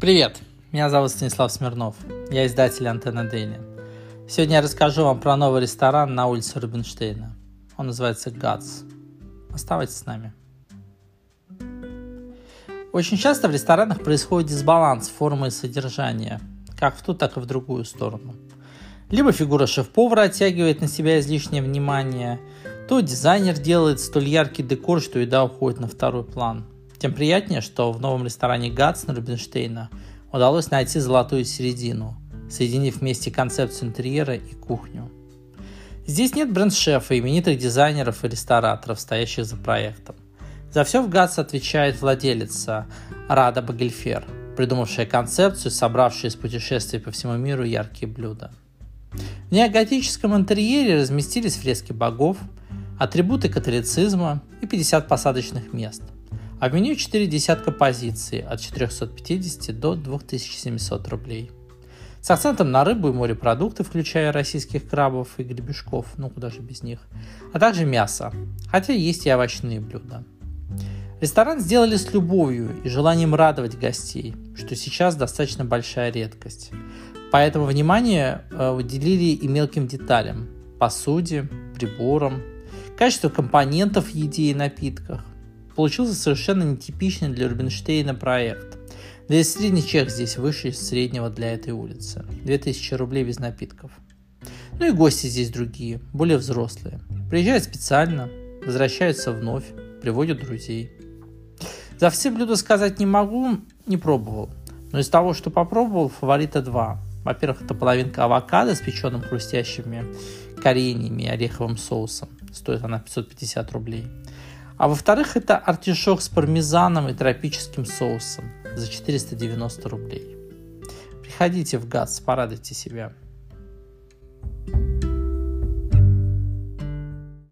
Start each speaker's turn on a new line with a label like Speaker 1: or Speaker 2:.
Speaker 1: Привет, меня зовут Станислав Смирнов, я издатель Антенна Дейли. Сегодня я расскажу вам про новый ресторан на улице Рубинштейна. Он называется ГАЦ. Оставайтесь с нами. Очень часто в ресторанах происходит дисбаланс формы и содержания, как в ту, так и в другую сторону. Либо фигура шеф-повара оттягивает на себя излишнее внимание, то дизайнер делает столь яркий декор, что еда уходит на второй план – тем приятнее, что в новом ресторане Гатсна Рубинштейна удалось найти золотую середину, соединив вместе концепцию интерьера и кухню. Здесь нет бренд-шефа, именитых дизайнеров и рестораторов, стоящих за проектом. За все в ГАЦ отвечает владелица Рада Багельфер, придумавшая концепцию, собравшая из путешествий по всему миру яркие блюда. В неоготическом интерьере разместились фрески богов, атрибуты католицизма и 50 посадочных мест – а в меню 4 десятка позиций от 450 до 2700 рублей. С акцентом на рыбу и морепродукты, включая российских крабов и гребешков, ну куда же без них, а также мясо, хотя есть и овощные блюда. Ресторан сделали с любовью и желанием радовать гостей, что сейчас достаточно большая редкость. Поэтому внимание э, уделили и мелким деталям – посуде, приборам, качеству компонентов в еде и напитках, Получился совершенно нетипичный для Рубинштейна проект. Да и средний чек здесь выше среднего для этой улицы. 2000 рублей без напитков. Ну и гости здесь другие, более взрослые. Приезжают специально, возвращаются вновь, приводят друзей. За все блюда сказать не могу, не пробовал. Но из того, что попробовал, фаворита два. Во-первых, это половинка авокадо с печеным хрустящими кореньями и ореховым соусом. Стоит она 550 рублей. А во-вторых, это артишок с пармезаном и тропическим соусом за 490 рублей. Приходите в ГАЦ, порадуйте себя.